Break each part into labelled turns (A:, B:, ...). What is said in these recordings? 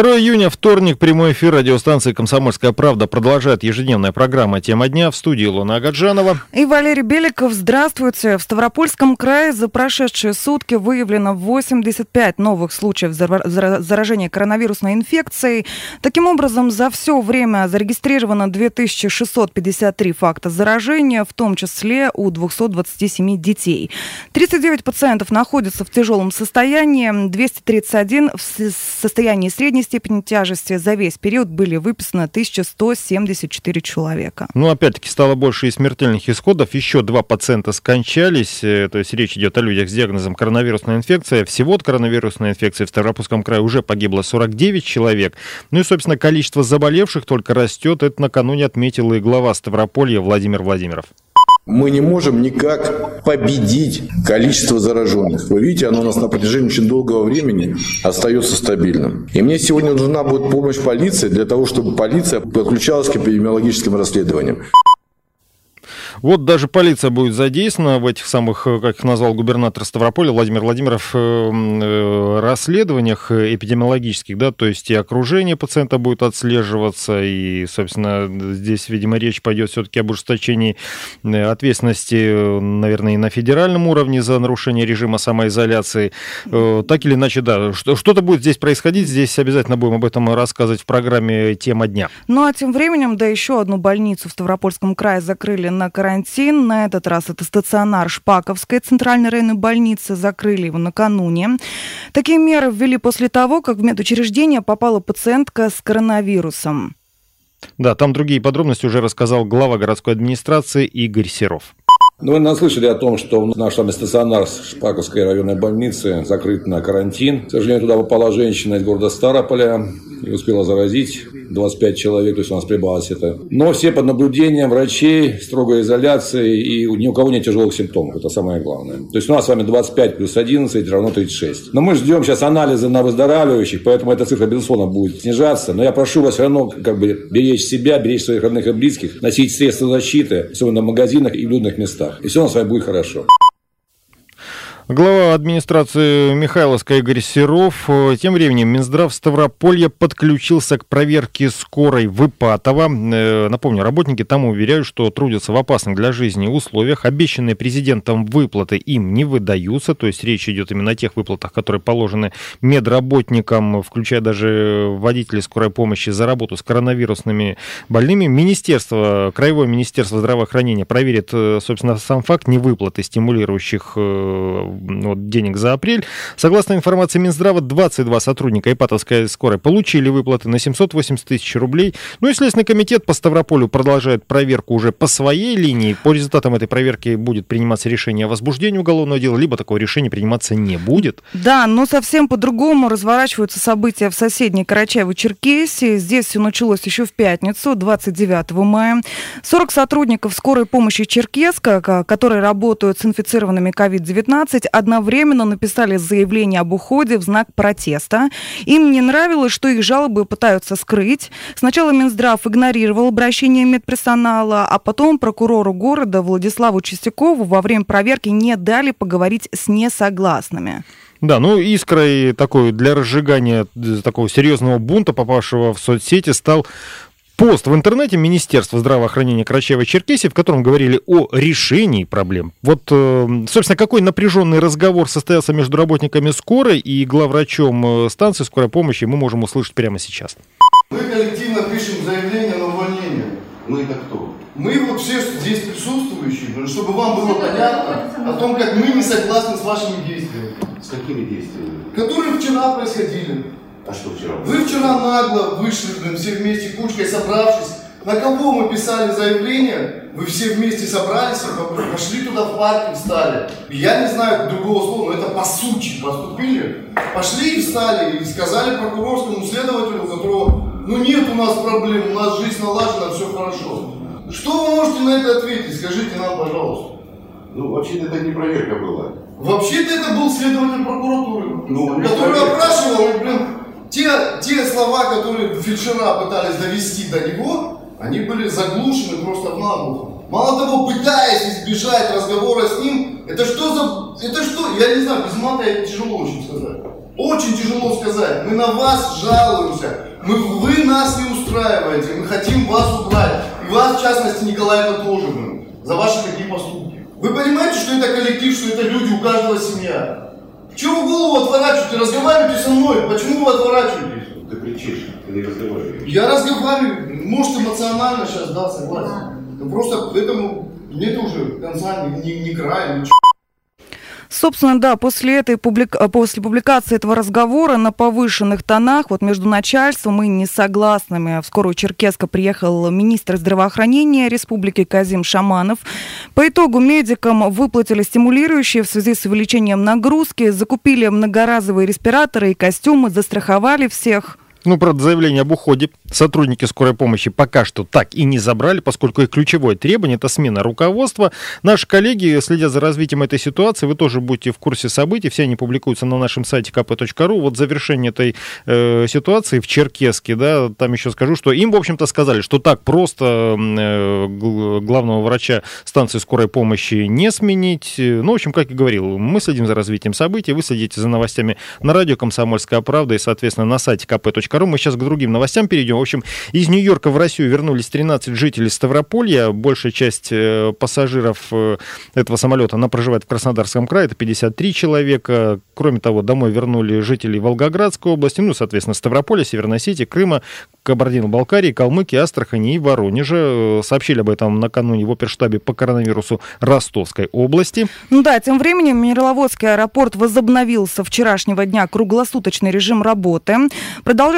A: 2 июня, вторник, прямой эфир радиостанции «Комсомольская правда» продолжает ежедневная программа «Тема дня» в студии Луна Агаджанова.
B: И Валерий Беликов. Здравствуйте. В Ставропольском крае за прошедшие сутки выявлено 85 новых случаев заражения коронавирусной инфекцией. Таким образом, за все время зарегистрировано 2653 факта заражения, в том числе у 227 детей. 39 пациентов находятся в тяжелом состоянии, 231 в состоянии средней степени тяжести. За весь период были выписаны 1174 человека.
A: Ну, опять-таки, стало больше и смертельных исходов. Еще два пациента скончались. Э, то есть речь идет о людях с диагнозом коронавирусная инфекция. Всего от коронавирусной инфекции в Ставропольском крае уже погибло 49 человек. Ну и, собственно, количество заболевших только растет. Это накануне отметил и глава Ставрополья Владимир Владимиров.
C: Мы не можем никак победить количество зараженных. Вы видите, оно у нас на протяжении очень долгого времени остается стабильным. И мне сегодня нужна будет помощь полиции для того, чтобы полиция подключалась к эпидемиологическим расследованиям.
A: Вот даже полиция будет задействована в этих самых, э, как их назвал губернатор Ставрополя Владимир Владимиров, э, э, расследованиях эпидемиологических, да, то есть и окружение пациента будет отслеживаться, и, собственно, здесь, видимо, речь пойдет все-таки об ужесточении ответственности, наверное, и на федеральном уровне за нарушение режима самоизоляции. Так или иначе, да, что-то будет здесь происходить, здесь обязательно будем об этом рассказывать в программе «Тема дня».
B: Ну а тем временем, да, еще одну больницу в Ставропольском крае закрыли на карантин. На этот раз это стационар Шпаковской центральной районной больницы. Закрыли его накануне. Такие меры ввели после того, как в медучреждение попала пациентка с коронавирусом.
A: Да, там другие подробности уже рассказал глава городской администрации Игорь Серов.
D: Ну, вы наслышали о том, что наш там стационар Шпаковской районной больницы закрыт на карантин. К сожалению, туда попала женщина из города Старополя и успела заразить 25 человек, то есть у нас прибавилось это. Но все под наблюдением врачей, строгой изоляции и ни у кого нет тяжелых симптомов, это самое главное. То есть у нас с вами 25 плюс 11 равно 36. Но мы ждем сейчас анализы на выздоравливающих, поэтому эта цифра, безусловно, будет снижаться. Но я прошу вас все равно как бы беречь себя, беречь своих родных и близких, носить средства защиты, особенно в магазинах и в людных местах. И все у нас с вами будет хорошо.
A: Глава администрации Михайловска Игорь Серов. Тем временем Минздрав Ставрополья подключился к проверке скорой в Ипатово. Э, напомню, работники там уверяют, что трудятся в опасных для жизни условиях. Обещанные президентом выплаты им не выдаются. То есть речь идет именно о тех выплатах, которые положены медработникам, включая даже водителей скорой помощи за работу с коронавирусными больными. Министерство, Краевое министерство здравоохранения проверит, э, собственно, сам факт невыплаты стимулирующих э, вот, денег за апрель. Согласно информации Минздрава, 22 сотрудника Ипатовской скорой получили выплаты на 780 тысяч рублей. Ну и Следственный комитет по Ставрополю продолжает проверку уже по своей линии. По результатам этой проверки будет приниматься решение о возбуждении уголовного дела, либо такого решения приниматься не будет.
B: Да, но совсем по-другому разворачиваются события в соседней Карачаево-Черкесии. Здесь все началось еще в пятницу, 29 мая. 40 сотрудников скорой помощи Черкеска, которые работают с инфицированными COVID-19, одновременно написали заявление об уходе в знак протеста. Им не нравилось, что их жалобы пытаются скрыть. Сначала Минздрав игнорировал обращение медперсонала, а потом прокурору города Владиславу Чистякову во время проверки не дали поговорить с несогласными.
A: Да, ну искрой такой для разжигания такого серьезного бунта, попавшего в соцсети, стал пост в интернете Министерства здравоохранения Карачаева-Черкесии, в котором говорили о решении проблем. Вот, э, собственно, какой напряженный разговор состоялся между работниками скорой и главврачом э, станции скорой помощи, мы можем услышать прямо сейчас.
E: Мы коллективно пишем заявление на увольнение. Мы это кто? Мы вот все здесь присутствующие, чтобы вам было понятно о том, как мы не согласны с вашими действиями.
F: С какими действиями?
E: Которые вчера происходили.
F: А что вчера?
E: Вы вчера нагло вышли, блин, все вместе кучкой собравшись. На кого мы писали заявление? Вы все вместе собрались и пошли туда в парк и встали. Я не знаю другого слова, но это по сути поступили. Пошли и встали и сказали прокурорскому следователю, которого, ну нет у нас проблем, у нас жизнь налажена, все хорошо. Что вы можете на это ответить? Скажите нам, пожалуйста.
F: Ну, вообще-то это не проверка была.
E: Вообще-то это был следователь прокуратуры, ну, который опрашивал, блин, те, те слова, которые вчера пытались довести до него, они были заглушены просто в наглухо. Мало того, пытаясь избежать разговора с ним, это что за... Это что? Я не знаю, без мата это тяжело очень сказать. Очень тяжело сказать. Мы на вас жалуемся. Мы, вы нас не устраиваете. Мы хотим вас убрать. И вас, в частности, Николаевна тоже. За ваши такие поступки. Вы понимаете, что это коллектив, что это люди, у каждого семья? Чего вы голову отворачиваете? Разговаривайте со мной. Почему вы отворачиваетесь?
F: Ты кричишь, ты не разговариваешь.
E: Я разговариваю, может эмоционально сейчас, да, согласен. Но просто к этому нет уже конца, ни, ни, ни края, ничего.
B: Собственно, да, после, этой публик... а, после публикации этого разговора на повышенных тонах, вот между начальством и несогласными, в скорую Черкеска приехал министр здравоохранения республики Казим Шаманов. По итогу медикам выплатили стимулирующие в связи с увеличением нагрузки, закупили многоразовые респираторы и костюмы, застраховали всех.
A: Ну, правда, заявление об уходе сотрудники скорой помощи пока что так и не забрали, поскольку их ключевое требование – это смена руководства. Наши коллеги следят за развитием этой ситуации, вы тоже будете в курсе событий, все они публикуются на нашем сайте kp.ru. Вот завершение этой э, ситуации в Черкеске, да, там еще скажу, что им, в общем-то, сказали, что так просто э, гл- главного врача станции скорой помощи не сменить. Ну, в общем, как и говорил, мы следим за развитием событий, вы следите за новостями на радио «Комсомольская правда» и, соответственно, на сайте kp.ru. Мы сейчас к другим новостям перейдем. В общем, из Нью-Йорка в Россию вернулись 13 жителей Ставрополья. Большая часть э, пассажиров э, этого самолета, она проживает в Краснодарском крае, это 53 человека. Кроме того, домой вернули жителей Волгоградской области, ну, соответственно, Ставрополя, Северной Осетии, Крыма, Кабардино-Балкарии, Калмыкии, Астрахани и Воронежа. Э, Сообщили об этом накануне в оперштабе по коронавирусу Ростовской области.
B: Ну да, тем временем Мироводский аэропорт возобновился вчерашнего дня круглосуточный режим работы.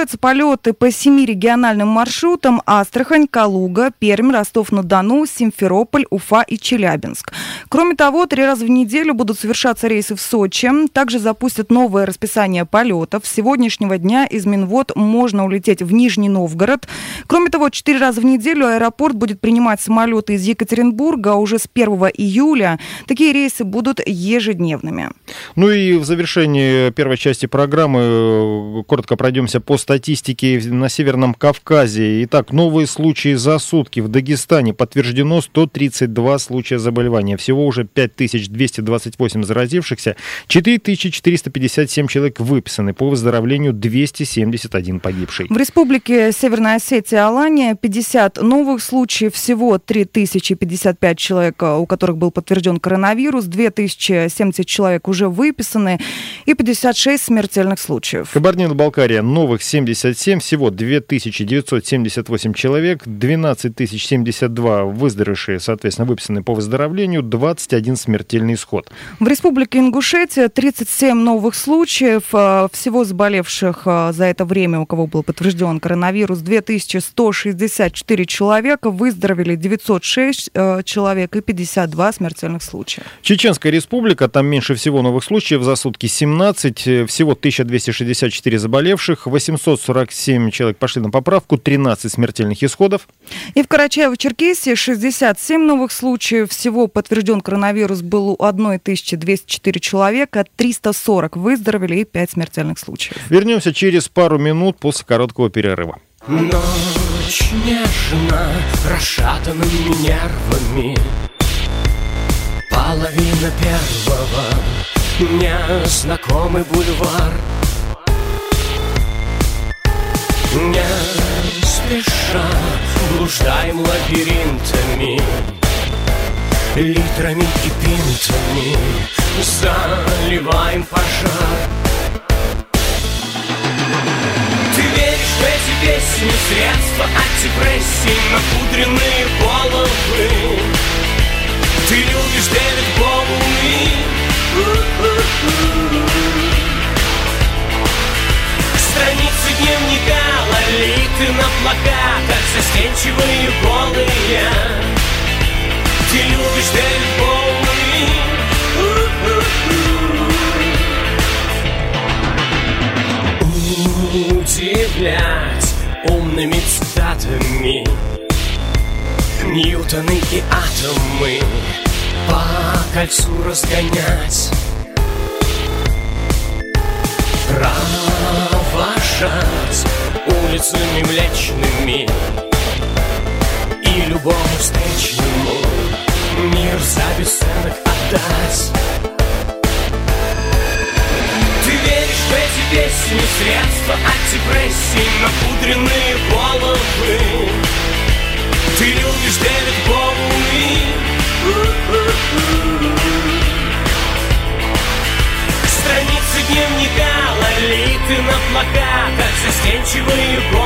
B: Продолжаются полеты по семи региональным маршрутам Астрахань, Калуга, Пермь, Ростов-на-Дону, Симферополь, Уфа и Челябинск. Кроме того, три раза в неделю будут совершаться рейсы в Сочи. Также запустят новое расписание полетов. С сегодняшнего дня из Минвод можно улететь в Нижний Новгород. Кроме того, четыре раза в неделю аэропорт будет принимать самолеты из Екатеринбурга, уже с 1 июля такие рейсы будут ежедневными.
A: Ну и в завершении первой части программы э, коротко пройдемся по статистике на Северном Кавказе. Итак, новые случаи за сутки. В Дагестане подтверждено 132 случая заболевания. Всего уже 5228 заразившихся, 4457 человек выписаны. По выздоровлению 271 погибший.
B: В республике Северная Осетия Алания 50 новых случаев, всего 3055 человек, у которых был подтвержден коронавирус, 2070 человек уже выписаны и 56 смертельных случаев.
A: Кабардино-Балкария новых 77, всего 2978 человек, 12 072 выздоровевшие, соответственно, выписаны по выздоровлению, 21 смертельный исход.
B: В республике Ингушетия 37 новых случаев. э, Всего заболевших э, за это время, у кого был подтвержден коронавирус, 2164 человека. Выздоровели 906 э, человек и 52 смертельных случая.
A: Чеченская республика, там меньше всего новых случаев, за сутки 17, э, всего 1264 заболевших, 847 человек пошли на поправку, 13 смертельных исходов.
B: И в Карачаево-Черкесии 67 новых случаев. Всего подтвержден коронавирус был у 1204 человека, 340 выздоровели и 5 смертельных случаев.
A: Вернемся через пару минут после короткого перерыва.
G: Ночь нежна, расшатанными нервами Половина первого, незнакомый бульвар Не спеша блуждаем лабиринтами Литрами и пинтами заливаем пожар. Ты веришь в эти песни, средства от депрессии Напудренные головы. Ты любишь Дэвид Боуи Страницы дневника лолиты на плакатах Застенчивые голые Ты любишь Дэвид Боуи. Удивлять умными цитатами. Ньютоны и атомы. По кольцу разгонять Провожать улицами млечными И любому встречному. Мир за бесценок отдать. Ты веришь в эти песни, средства от депрессии Напудренные головы. Ты любишь Дэвид Боуи плакатах Застенчивые голые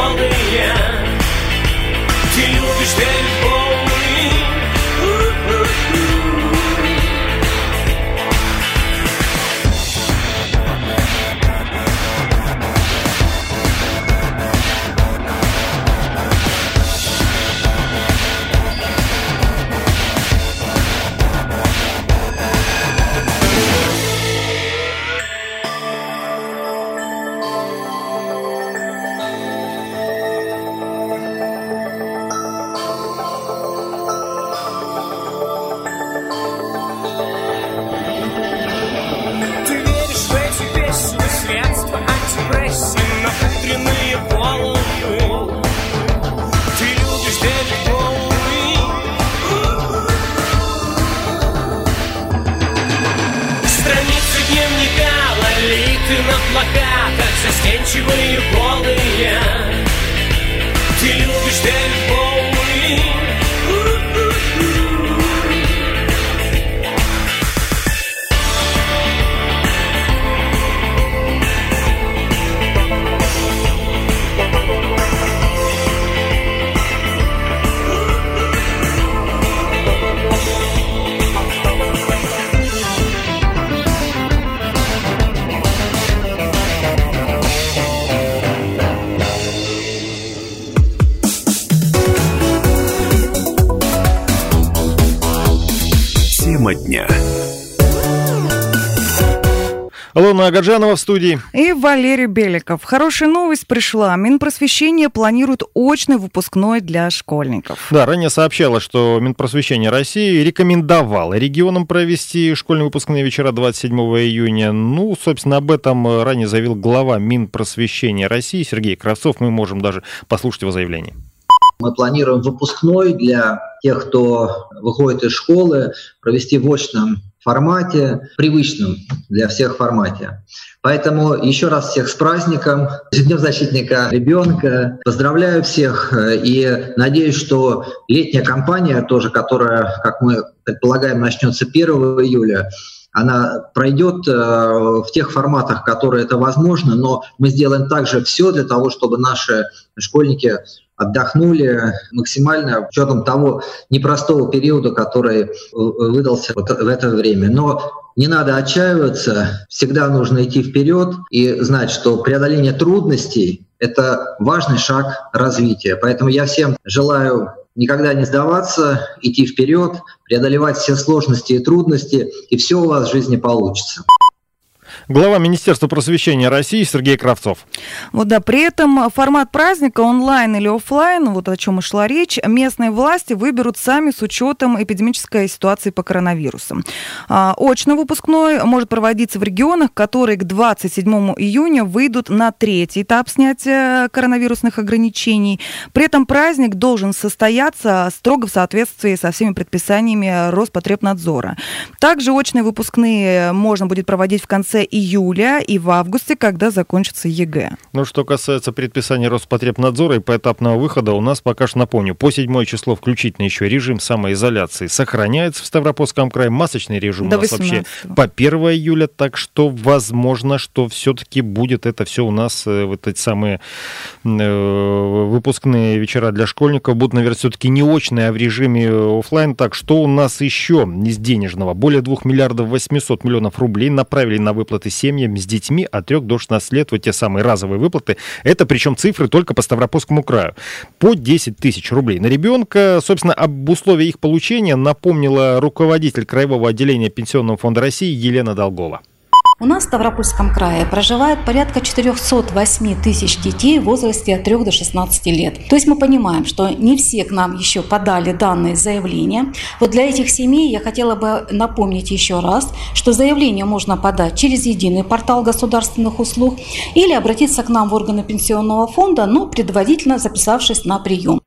A: Алена Агаджанова в студии.
B: И Валерий Беликов. Хорошая новость пришла. Минпросвещение планирует очный выпускной для школьников.
A: Да, ранее сообщалось, что Минпросвещение России рекомендовало регионам провести школьные выпускные вечера 27 июня. Ну, собственно, об этом ранее заявил глава Минпросвещения России Сергей Кравцов. Мы можем даже послушать его заявление.
H: Мы планируем выпускной для тех, кто выходит из школы, провести в очном формате, привычном для всех формате. Поэтому еще раз всех с праздником, с Днем защитника ребенка. Поздравляю всех э, и надеюсь, что летняя кампания тоже, которая, как мы предполагаем, начнется 1 июля, она пройдет э, в тех форматах, которые это возможно, но мы сделаем также все для того, чтобы наши школьники отдохнули максимально, с учетом того непростого периода, который э, выдался вот в это время. Но не надо отчаиваться, всегда нужно идти вперед и знать, что преодоление трудностей – это важный шаг развития. Поэтому я всем желаю никогда не сдаваться, идти вперед, преодолевать все сложности и трудности, и все у вас в жизни получится.
A: Глава Министерства просвещения России Сергей Кравцов.
B: Вот да, при этом формат праздника онлайн или офлайн, вот о чем и шла речь, местные власти выберут сами с учетом эпидемической ситуации по коронавирусу. А, очно выпускной может проводиться в регионах, которые к 27 июня выйдут на третий этап снятия коронавирусных ограничений. При этом праздник должен состояться строго в соответствии со всеми предписаниями Роспотребнадзора. Также очные выпускные можно будет проводить в конце июля и в августе, когда закончится ЕГЭ.
A: Ну, что касается предписаний Роспотребнадзора и поэтапного выхода, у нас пока что, напомню, по 7 число включительно еще режим самоизоляции сохраняется в Ставропольском крае. Масочный режим
B: До
A: у нас вообще
B: 18-го.
A: по 1 июля, так что возможно, что все-таки будет это все у нас, э, вот эти самые э, выпускные вечера для школьников будут, наверное, все-таки не очные, а в режиме офлайн. Так, что у нас еще из денежного? Более 2 миллиардов 800 миллионов рублей направили на выплаты семьям с детьми от 3 до 16 лет, вот те самые разовые выплаты. Это причем цифры только по Ставропольскому краю. По 10 тысяч рублей на ребенка. Собственно, об условиях их получения напомнила руководитель Краевого отделения Пенсионного фонда России Елена Долгова.
I: У нас в Ставропольском крае проживает порядка 408 тысяч детей в возрасте от 3 до 16 лет. То есть мы понимаем, что не все к нам еще подали данные заявления. Вот для этих семей я хотела бы напомнить еще раз, что заявление можно подать через единый портал государственных услуг или обратиться к нам в органы пенсионного фонда, но предварительно записавшись на прием.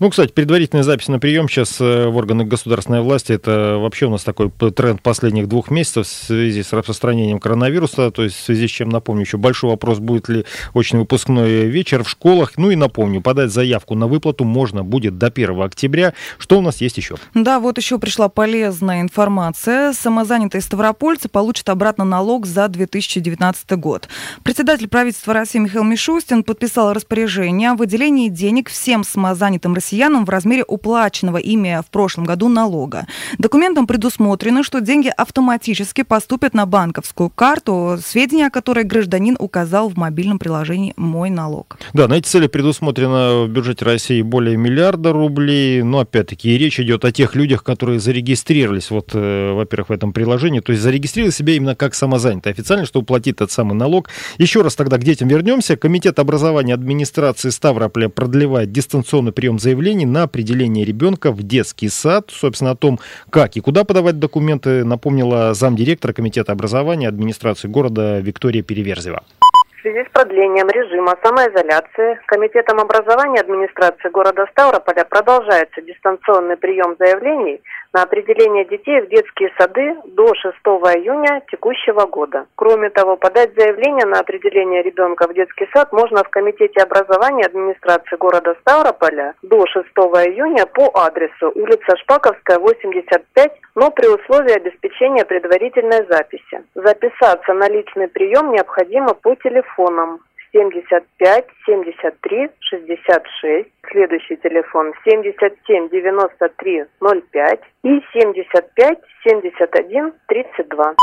A: Ну, кстати, предварительная запись на прием сейчас э, в органах государственной власти, это вообще у нас такой тренд последних двух месяцев в связи с распространением коронавируса, то есть в связи с чем, напомню, еще большой вопрос, будет ли очный выпускной вечер в школах. Ну и напомню, подать заявку на выплату можно будет до 1 октября. Что у нас есть еще?
B: Да, вот еще пришла полезная информация. Самозанятые ставропольцы получат обратно налог за 2019 год. Председатель правительства России Михаил Мишустин подписал распоряжение о выделении денег всем самозанятым россиянам в размере уплаченного ими в прошлом году налога. Документом предусмотрено, что деньги автоматически поступят на банковскую карту, сведения о которой гражданин указал в мобильном приложении «Мой налог».
A: Да, на эти цели предусмотрено в бюджете России более миллиарда рублей. Но опять-таки речь идет о тех людях, которые зарегистрировались, вот, э, во-первых, в этом приложении, то есть зарегистрировали себя именно как самозанятые официально, чтобы платить этот самый налог. Еще раз тогда к детям вернемся. Комитет образования администрации Ставрополя продлевает дистанционный прием заявлений на определение ребенка в детский сад. Собственно, о том, как и куда подавать документы, напомнила замдиректора Комитета образования администрации города Виктория Переверзева.
J: Связи с продлением режима самоизоляции Комитетом образования администрации города Ставрополя продолжается дистанционный прием заявлений на определение детей в детские сады до 6 июня текущего года. Кроме того, подать заявление на определение ребенка в детский сад можно в Комитете образования администрации города Ставрополя до 6 июня по адресу улица Шпаковская, 85, но при условии обеспечения предварительной записи. Записаться на личный прием необходимо по телефонам 75 73 66. Следующий телефон 77 93 05 и 75 71 32.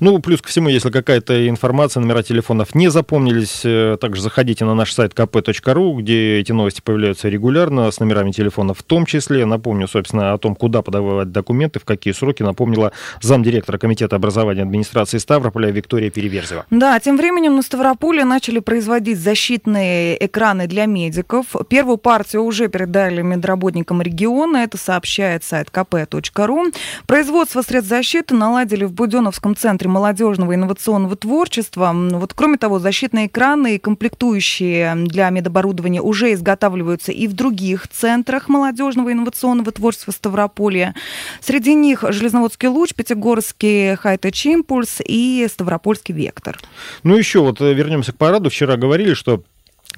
A: Ну, плюс ко всему, если какая-то информация, номера телефонов не запомнились, э, также заходите на наш сайт kp.ru, где эти новости появляются регулярно, с номерами телефонов в том числе. Напомню, собственно, о том, куда подавать документы, в какие сроки, напомнила замдиректора Комитета образования администрации Ставрополя Виктория Переверзева.
B: Да, тем временем на Ставрополе начали производить защитные экраны для медиков. Первую партию уже передали медработникам региона, это сообщает сайт kp.ru. Производство средств защиты наладили в Буденовском центре Центре молодежного инновационного творчества. Вот, кроме того, защитные экраны и комплектующие для медоборудования уже изготавливаются и в других центрах молодежного инновационного творчества Ставрополья. Среди них Железноводский луч, Пятигорский Хайтеч Импульс и Ставропольский Вектор.
A: Ну еще вот э, вернемся к параду. Вчера говорили, что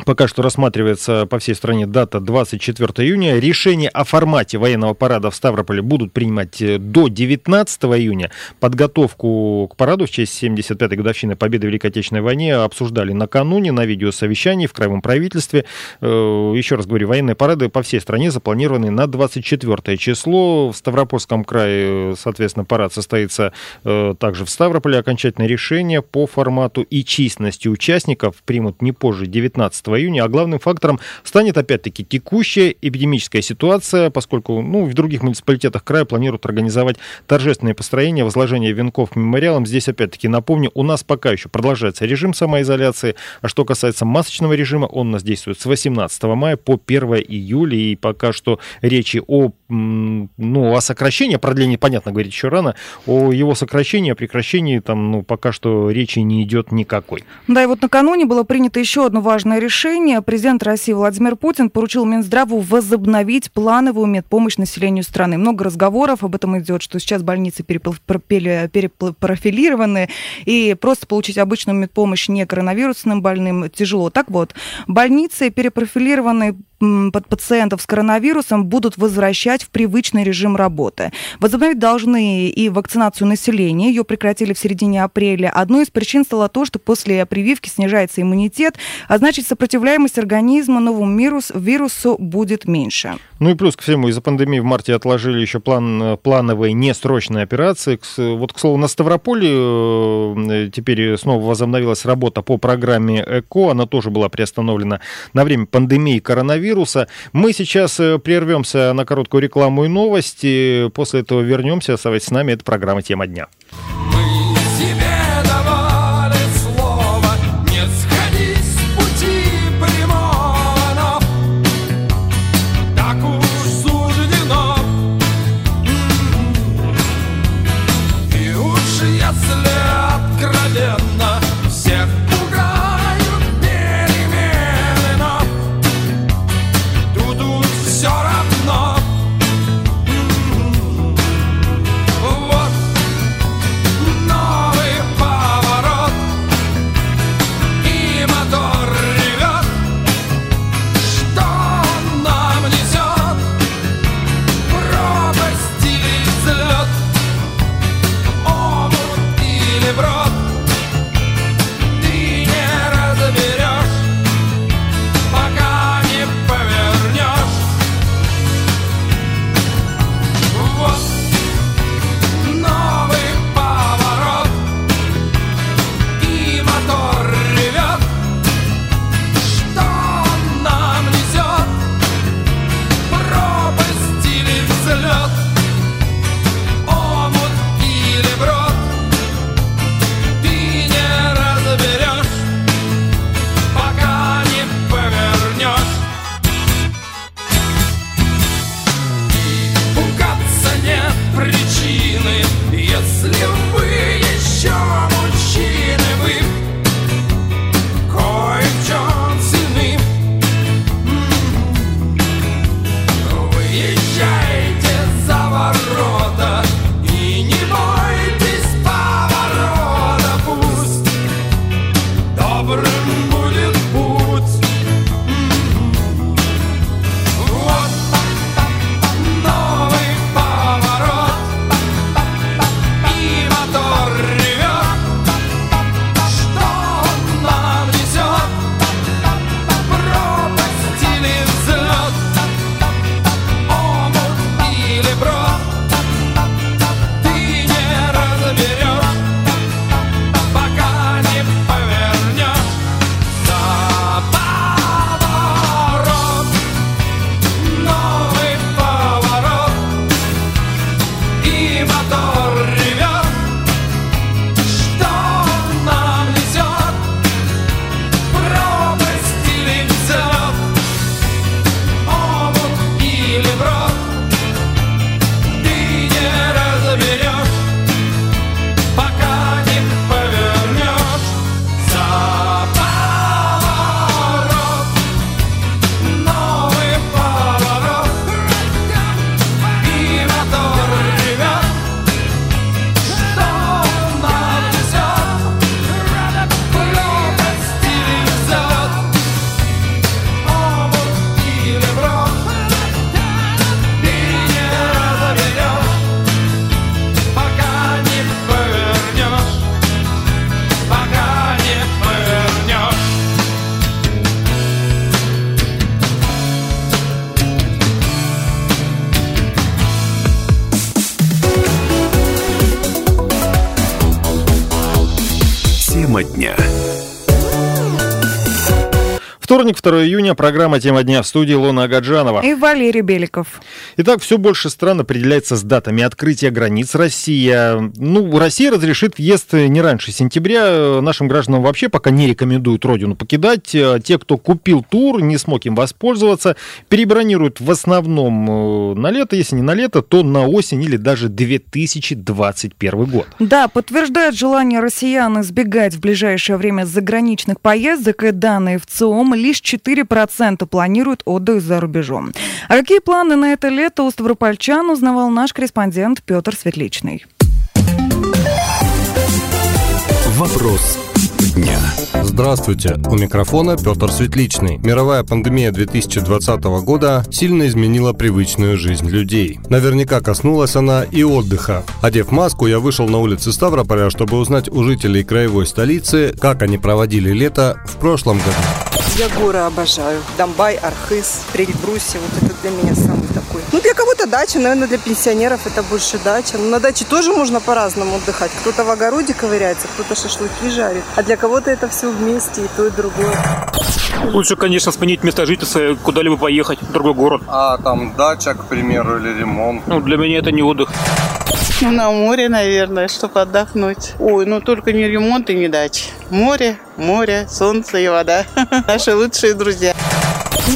A: Пока что рассматривается по всей стране дата 24 июня. Решение о формате военного парада в Ставрополе будут принимать э, до 19 июня. Подготовку к параду в честь 75-й годовщины Победы в Великой Отечественной войне обсуждали накануне на видеосовещании в Краевом правительстве. Э, еще раз говорю, военные парады по всей стране запланированы на 24 число. В Ставропольском крае, соответственно, парад состоится э, также в Ставрополе. Окончательное решение по формату и численности участников примут не позже 19 июня, а главным фактором станет опять-таки текущая эпидемическая ситуация, поскольку ну, в других муниципалитетах края планируют организовать торжественные построения, возложение венков мемориалам. Здесь опять-таки напомню, у нас пока еще продолжается режим самоизоляции, а что касается масочного режима, он у нас действует с 18 мая по 1 июля, и пока что речи о, ну, о сокращении, о продлении, понятно, говорить еще рано, о его сокращении, о прекращении там, ну, пока что речи не идет никакой.
B: Да, и вот накануне было принято еще одно важное решение решение президент России Владимир Путин поручил Минздраву возобновить плановую медпомощь населению страны. Много разговоров об этом идет, что сейчас больницы перепрофилированы, и просто получить обычную медпомощь не коронавирусным больным тяжело. Так вот, больницы перепрофилированы под пациентов с коронавирусом будут возвращать в привычный режим работы. Возобновить должны и вакцинацию населения. Ее прекратили в середине апреля. Одной из причин стало то, что после прививки снижается иммунитет, а значит сопротивляемость организма новому вирус, вирусу будет меньше.
A: Ну и плюс ко всему, из-за пандемии в марте отложили еще план, плановые несрочные операции. Вот, к слову, на Ставрополе э, теперь снова возобновилась работа по программе ЭКО. Она тоже была приостановлена на время пандемии коронавируса коронавируса. Мы сейчас э, прервемся на короткую рекламу и новости. После этого вернемся. Оставайтесь с нами. Это программа «Тема дня». Вторник, 2 июня, программа «Тема дня» в студии Лона Агаджанова.
B: И Валерий Беликов.
A: Итак, все больше стран определяется с датами открытия границ. Россия, ну, Россия разрешит въезд не раньше сентября. Нашим гражданам вообще пока не рекомендуют родину покидать. Те, кто купил тур, не смог им воспользоваться, перебронируют в основном э, на лето. Если не на лето, то на осень или даже 2021 год.
B: Да, подтверждает желание россиян избегать в ближайшее время заграничных поездок и данные в ЦИОМ лишь 4% планируют отдых за рубежом. А какие планы на это лето у ставропольчан узнавал наш корреспондент Петр Светличный.
K: Вопрос дня.
L: Здравствуйте, у микрофона Петр Светличный. Мировая пандемия 2020 года сильно изменила привычную жизнь людей. Наверняка коснулась она и отдыха. Одев маску, я вышел на улицы Ставрополя, чтобы узнать у жителей краевой столицы, как они проводили лето в прошлом году.
M: Я горы обожаю. Домбай, Архыз, Эльбрусе. Вот это для меня самый такой. Ну, для кого-то дача, наверное, для пенсионеров это больше дача. Но на даче тоже можно по-разному отдыхать. Кто-то в огороде ковыряется, кто-то шашлыки жарит. А для кого-то это все вместе, и то, и другое.
N: Лучше, конечно, сменить место жительства, куда-либо поехать, в другой город.
L: А там дача, к примеру, или ремонт?
N: Ну, для меня это не отдых.
O: Ну, на море, наверное, чтобы отдохнуть. Ой, ну только не ремонт и не дача. Море, море, солнце и вода. Наши лучшие друзья.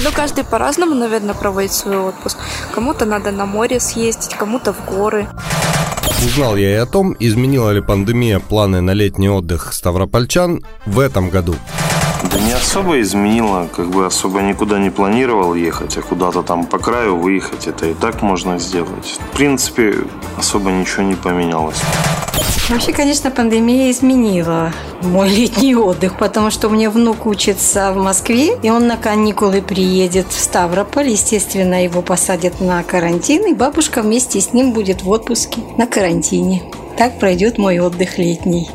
P: Ну, каждый по-разному, наверное, проводит свой отпуск. Кому-то надо на море съездить, кому-то в горы.
L: Узнал я и о том, изменила ли пандемия планы на летний отдых ставропольчан в этом году.
Q: Да не особо изменило, как бы особо никуда не планировал ехать, а куда-то там по краю выехать, это и так можно сделать. В принципе, особо ничего не поменялось.
R: Вообще, конечно, пандемия изменила мой летний отдых, потому что у меня внук учится в Москве, и он на каникулы приедет в Ставрополь. Естественно, его посадят на карантин, и бабушка вместе с ним будет в отпуске на карантине. Так пройдет мой отдых летний.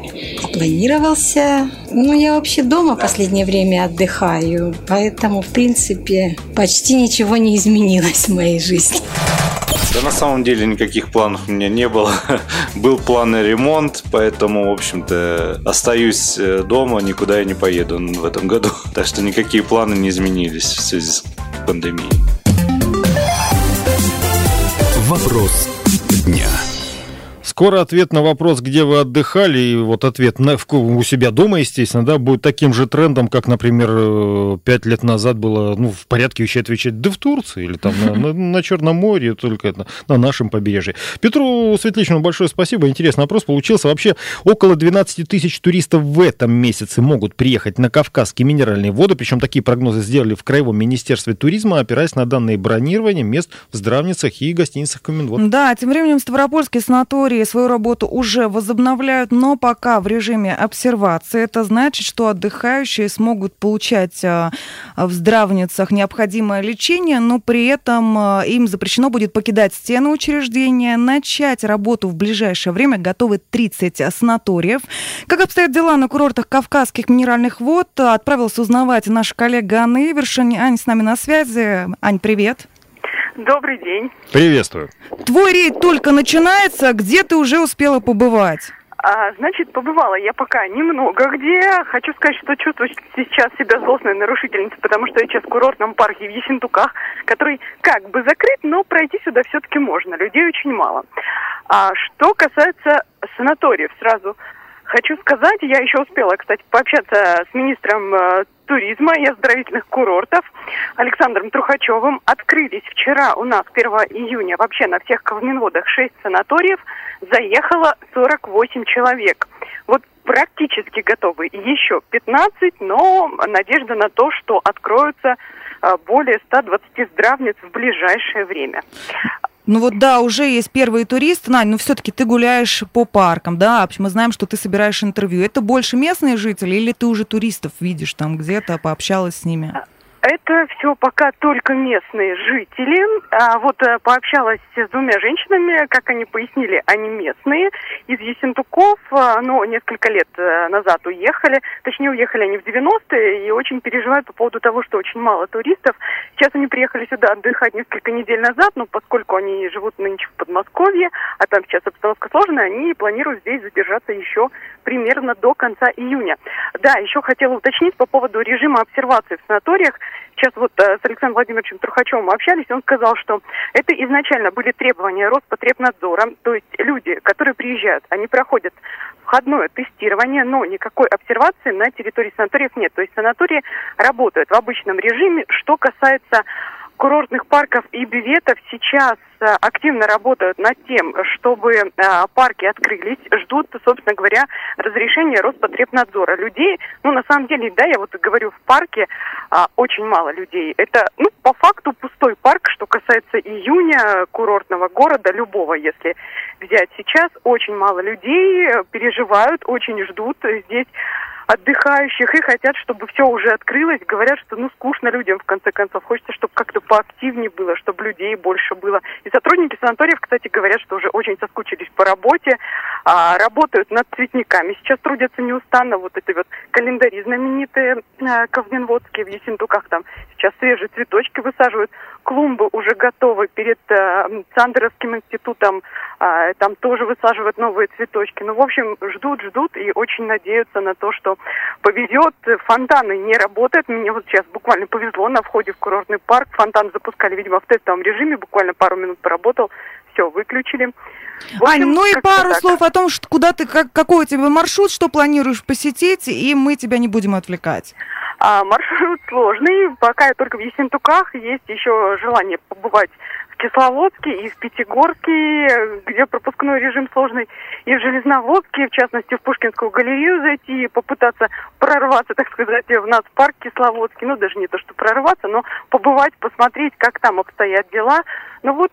R: Планировался... Ну, я вообще дома последнее время отдыхаю, поэтому, в принципе, почти ничего не изменилось в моей жизни.
Q: Да на самом деле никаких планов у меня не было. Был план на ремонт, поэтому, в общем-то, остаюсь э, дома, никуда я не поеду в этом году. Так что никакие планы не изменились в связи с пандемией.
K: Вопрос дня.
A: Скоро ответ на вопрос, где вы отдыхали, и вот ответ на, у себя дома, естественно, да, будет таким же трендом, как, например, э, пять лет назад было, ну, в порядке вещей отвечать, да в Турции, или там на, на, на Черном море, только это, на нашем побережье. Петру Светличному большое спасибо, интересный вопрос получился. Вообще, около 12 тысяч туристов в этом месяце могут приехать на Кавказские минеральные воды, причем такие прогнозы сделали в Краевом министерстве туризма, опираясь на данные бронирования мест в здравницах и гостиницах Коминвод.
B: Да, тем временем Ставропольский санаторий свою работу уже возобновляют, но пока в режиме обсервации. Это значит, что отдыхающие смогут получать а, в здравницах необходимое лечение, но при этом а, им запрещено будет покидать стены учреждения. Начать работу в ближайшее время готовы 30 санаториев. Как обстоят дела на курортах Кавказских минеральных вод, отправился узнавать наш коллега Анна Ивершин. Ань с нами на связи. Ань, привет.
S: Добрый день.
A: Приветствую.
B: Твой рейд только начинается, где ты уже успела побывать?
S: А, значит, побывала я пока немного где. Хочу сказать, что чувствую сейчас себя злостной нарушительницей, потому что я сейчас в курортном парке в Ессентуках, который как бы закрыт, но пройти сюда все-таки можно. Людей очень мало. А что касается санаториев, сразу хочу сказать, я еще успела, кстати, пообщаться с министром э, туризма и оздоровительных курортов Александром Трухачевым. Открылись вчера у нас 1 июня вообще на всех Калминводах 6 санаториев. Заехало 48 человек. Вот практически готовы еще 15, но надежда на то, что откроются э, более 120 здравниц в ближайшее время.
B: Ну вот да, уже есть первые туристы. Надь, ну все-таки ты гуляешь по паркам, да, мы знаем, что ты собираешь интервью. Это больше местные жители или ты уже туристов видишь там где-то, пообщалась с ними?
S: Это все пока только местные жители. А вот э, пообщалась с двумя женщинами, как они пояснили, они местные из Ессентуков, а, но несколько лет э, назад уехали. Точнее, уехали они в 90-е и очень переживают по поводу того, что очень мало туристов. Сейчас они приехали сюда отдыхать несколько недель назад, но поскольку они живут нынче в Подмосковье, а там сейчас обстановка сложная, они планируют здесь задержаться еще примерно до конца июня. Да, еще хотела уточнить по поводу режима обсервации в санаториях. Сейчас вот э, с Александром Владимировичем Трухачевым общались, он сказал, что это изначально были требования Роспотребнадзора, то есть люди, которые приезжают, они проходят входное тестирование, но никакой обсервации на территории санаториев нет. То есть санатории работают в обычном режиме. Что касается курортных парков и биветов сейчас э, активно работают над тем, чтобы э, парки открылись, ждут, собственно говоря, разрешения Роспотребнадзора. Людей, ну, на самом деле, да, я вот говорю, в парке а, очень мало людей. Это, ну, по факту пустой парк, что касается июня курортного города, любого, если взять сейчас, очень мало людей, э, переживают, очень ждут. Здесь отдыхающих и хотят, чтобы все уже открылось. Говорят, что ну скучно людям в конце концов. Хочется, чтобы как-то поактивнее было, чтобы людей больше было. И сотрудники санаториев, кстати, говорят, что уже очень соскучились по работе, а, работают над цветниками. Сейчас трудятся неустанно вот эти вот календари знаменитые э, Ковненводские в Ессентуках. Там сейчас свежие цветочки высаживают. Клумбы уже готовы перед э, Сандеровским институтом. Э, там тоже высаживают новые цветочки. Ну, в общем, ждут, ждут и очень надеются на то, что повезет. Фонтаны не работают. Мне вот сейчас буквально повезло на входе в курортный парк. Фонтан запускали, видимо, в тестовом режиме. Буквально пару минут поработал. Все, выключили. В общем,
B: Ань, ну и пару
S: так.
B: слов о том, что, куда ты, как, какой у тебя маршрут, что планируешь посетить, и мы тебя не будем отвлекать.
S: А, маршрут сложный. Пока я только в Ессентуках. Есть еще желание побывать в Кисловодске и в Пятигорске, где пропускной режим сложный, и в Железноводске, в частности, в Пушкинскую галерею зайти и попытаться прорваться, так сказать, в нацпарк Кисловодский. Ну, даже не то, что прорваться, но побывать, посмотреть, как там обстоят дела. Ну вот,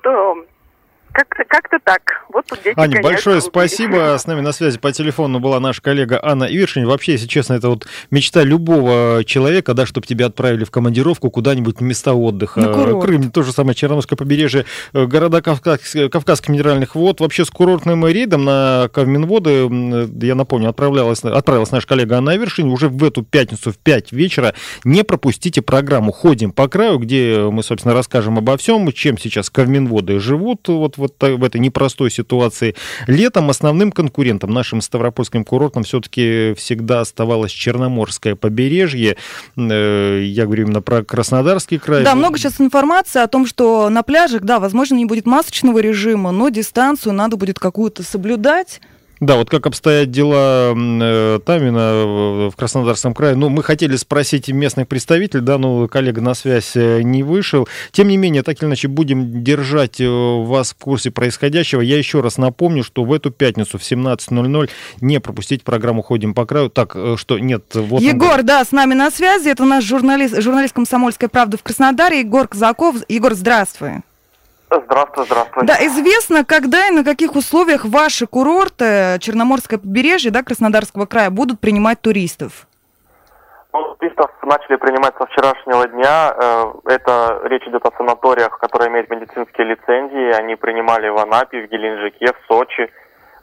S: э, как-то как так. Вот тут дети
A: Аня, большое
S: голубей.
A: спасибо. С нами на связи по телефону была наша коллега Анна Ивишин. Вообще, если честно, это вот мечта любого человека, да, чтобы тебя отправили в командировку куда-нибудь в места отдыха.
B: На курорт.
A: Крым, то же самое Черноморское побережье, э, города Кавказ, Кавказских минеральных вод. Вообще с курортным рейдом на Кавминводы, м, я напомню, отправлялась, отправилась наша коллега Анна Ивишин. Уже в эту пятницу в 5 вечера не пропустите программу «Ходим по краю», где мы, собственно, расскажем обо всем, чем сейчас Кавминводы живут вот, вот в этой непростой ситуации. Летом основным конкурентом нашим ставропольским курортом все-таки всегда оставалось Черноморское побережье. Э, Я говорю именно про Краснодарский край.
B: Да, много сейчас информации о том, что на пляжах, да, возможно, не будет масочного режима, но дистанцию надо будет какую-то соблюдать.
A: Да, вот как обстоят дела э, там, именно в Краснодарском крае. Ну, мы хотели спросить местных представителей, да, но коллега на связь э, не вышел. Тем не менее, так или иначе, будем держать э, вас в курсе происходящего. Я еще раз напомню, что в эту пятницу в 17.00 не пропустить программу «Ходим по краю». Так, э, что нет, вот... он
B: Егор, да, с нами на связи. Это наш журналист, журналист «Комсомольской правды» в Краснодаре, Егор Казаков. Егор, здравствуй.
T: Здравствуй, здравствуй.
B: Да, известно, когда и на каких условиях ваши курорты, Черноморское побережье, да, Краснодарского края, будут принимать туристов?
T: Ну, туристов начали принимать со вчерашнего дня. Э, Это речь идет о санаториях, которые имеют медицинские лицензии. Они принимали в Анапе, в Геленджике, в Сочи,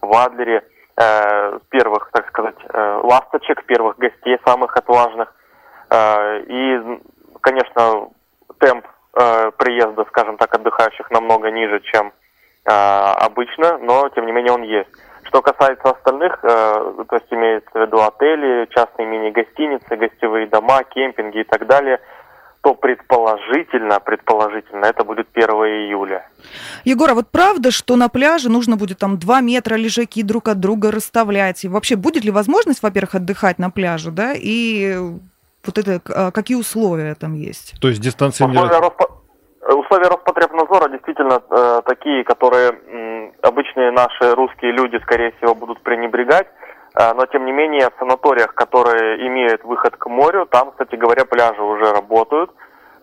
T: в Адлере э, первых, так сказать, э, ласточек, первых гостей, самых отважных. И, конечно, темп э, приезда, скажем так, отдыхающих намного ниже, чем э, обычно, но тем не менее он есть. Что касается остальных, э, то есть имеется в виду отели, частные мини-гостиницы, гостевые дома, кемпинги и так далее, то предположительно, предположительно, это будет 1 июля.
B: Егор, а вот правда, что на пляже нужно будет там 2 метра лежаки друг от друга расставлять? И вообще будет ли возможность, во-первых, отдыхать на пляже, да? И вот это, а, какие условия там есть?
A: То есть дистанция...
T: Условия, Роспо- э, условия Роспотребнадзора действительно э, такие, которые м, обычные наши русские люди, скорее всего, будут пренебрегать. Э, но, тем не менее, в санаториях, которые имеют выход к морю, там, кстати говоря, пляжи уже работают.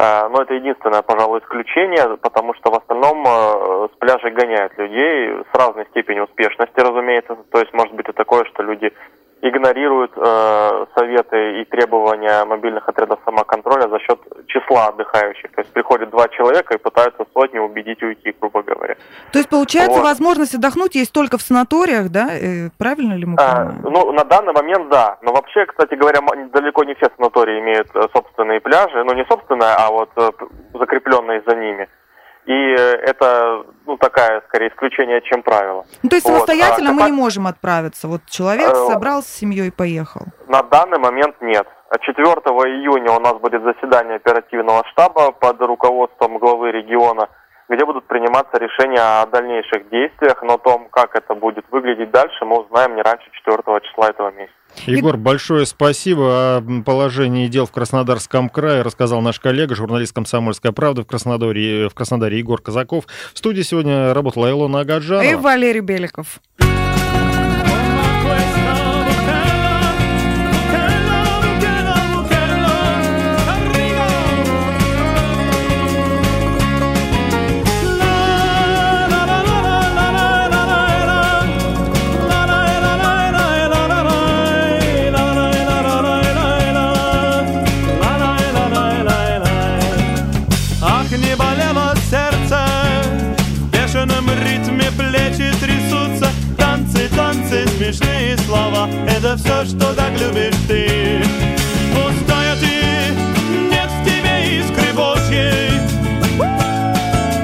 T: Э, но это единственное, пожалуй, исключение, потому что в остальном э, с пляжей гоняют людей с разной степенью успешности, разумеется. То есть, может быть и такое, что люди игнорируют э, советы и требования мобильных отрядов самоконтроля за счет числа отдыхающих. То есть приходят два человека и пытаются сотню убедить уйти, грубо говоря.
B: То есть, получается,
T: Вот.
B: возможность отдохнуть есть только в санаториях, да? Э, Правильно ли мы
T: А,
B: понимаем?
T: ну, на данный момент да. Но вообще, кстати говоря, далеко не все санатории имеют э, собственные пляжи. Ну, не собственные, а вот э, закрепленные за ними. И это, ну, такая, скорее, исключение, чем правило.
B: Ну, то есть
T: Вот.
B: самостоятельно
T: А
B: мы
T: как-
B: не можем отправиться. Вот человек
T: Э,
B: собрался с семьей и поехал.
T: На данный момент нет. 4 июня у нас будет заседание оперативного штаба под руководством главы региона, где будут приниматься решения о дальнейших действиях, но о том, как это будет выглядеть дальше, мы узнаем не раньше 4 числа этого месяца.
A: Егор, большое спасибо. О положении дел в Краснодарском крае рассказал наш коллега, журналист «Комсомольской правды» в Краснодаре, в Краснодаре Егор Казаков. В студии сегодня работала Илона Агаджанова.
B: И Валерий Беликов.
U: Все, что так любишь ты. Пустая ты, нет в тебе искры Божьей,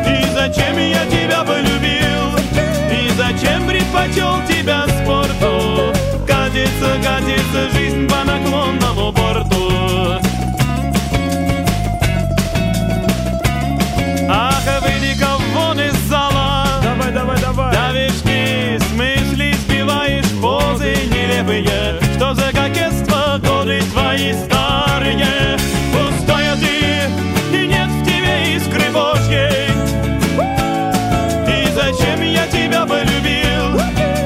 U: и зачем я тебя полюбил, и зачем предпочел тебя спорту, катится, катится жизнь по наклонному борту. Твои старые Пустая ты, и нет в тебе искры Божьей. И зачем я тебя полюбил?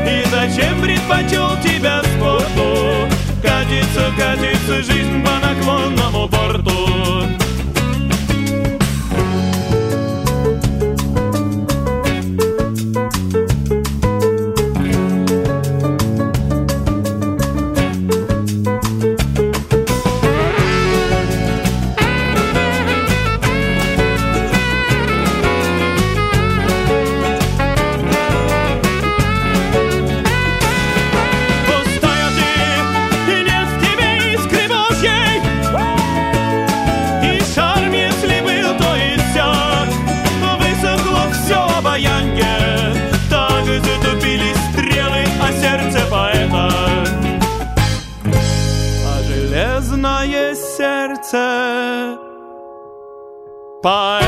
U: И зачем предпочел тебя спорту Катится, катится жизнь по наклонному борту
K: Bye.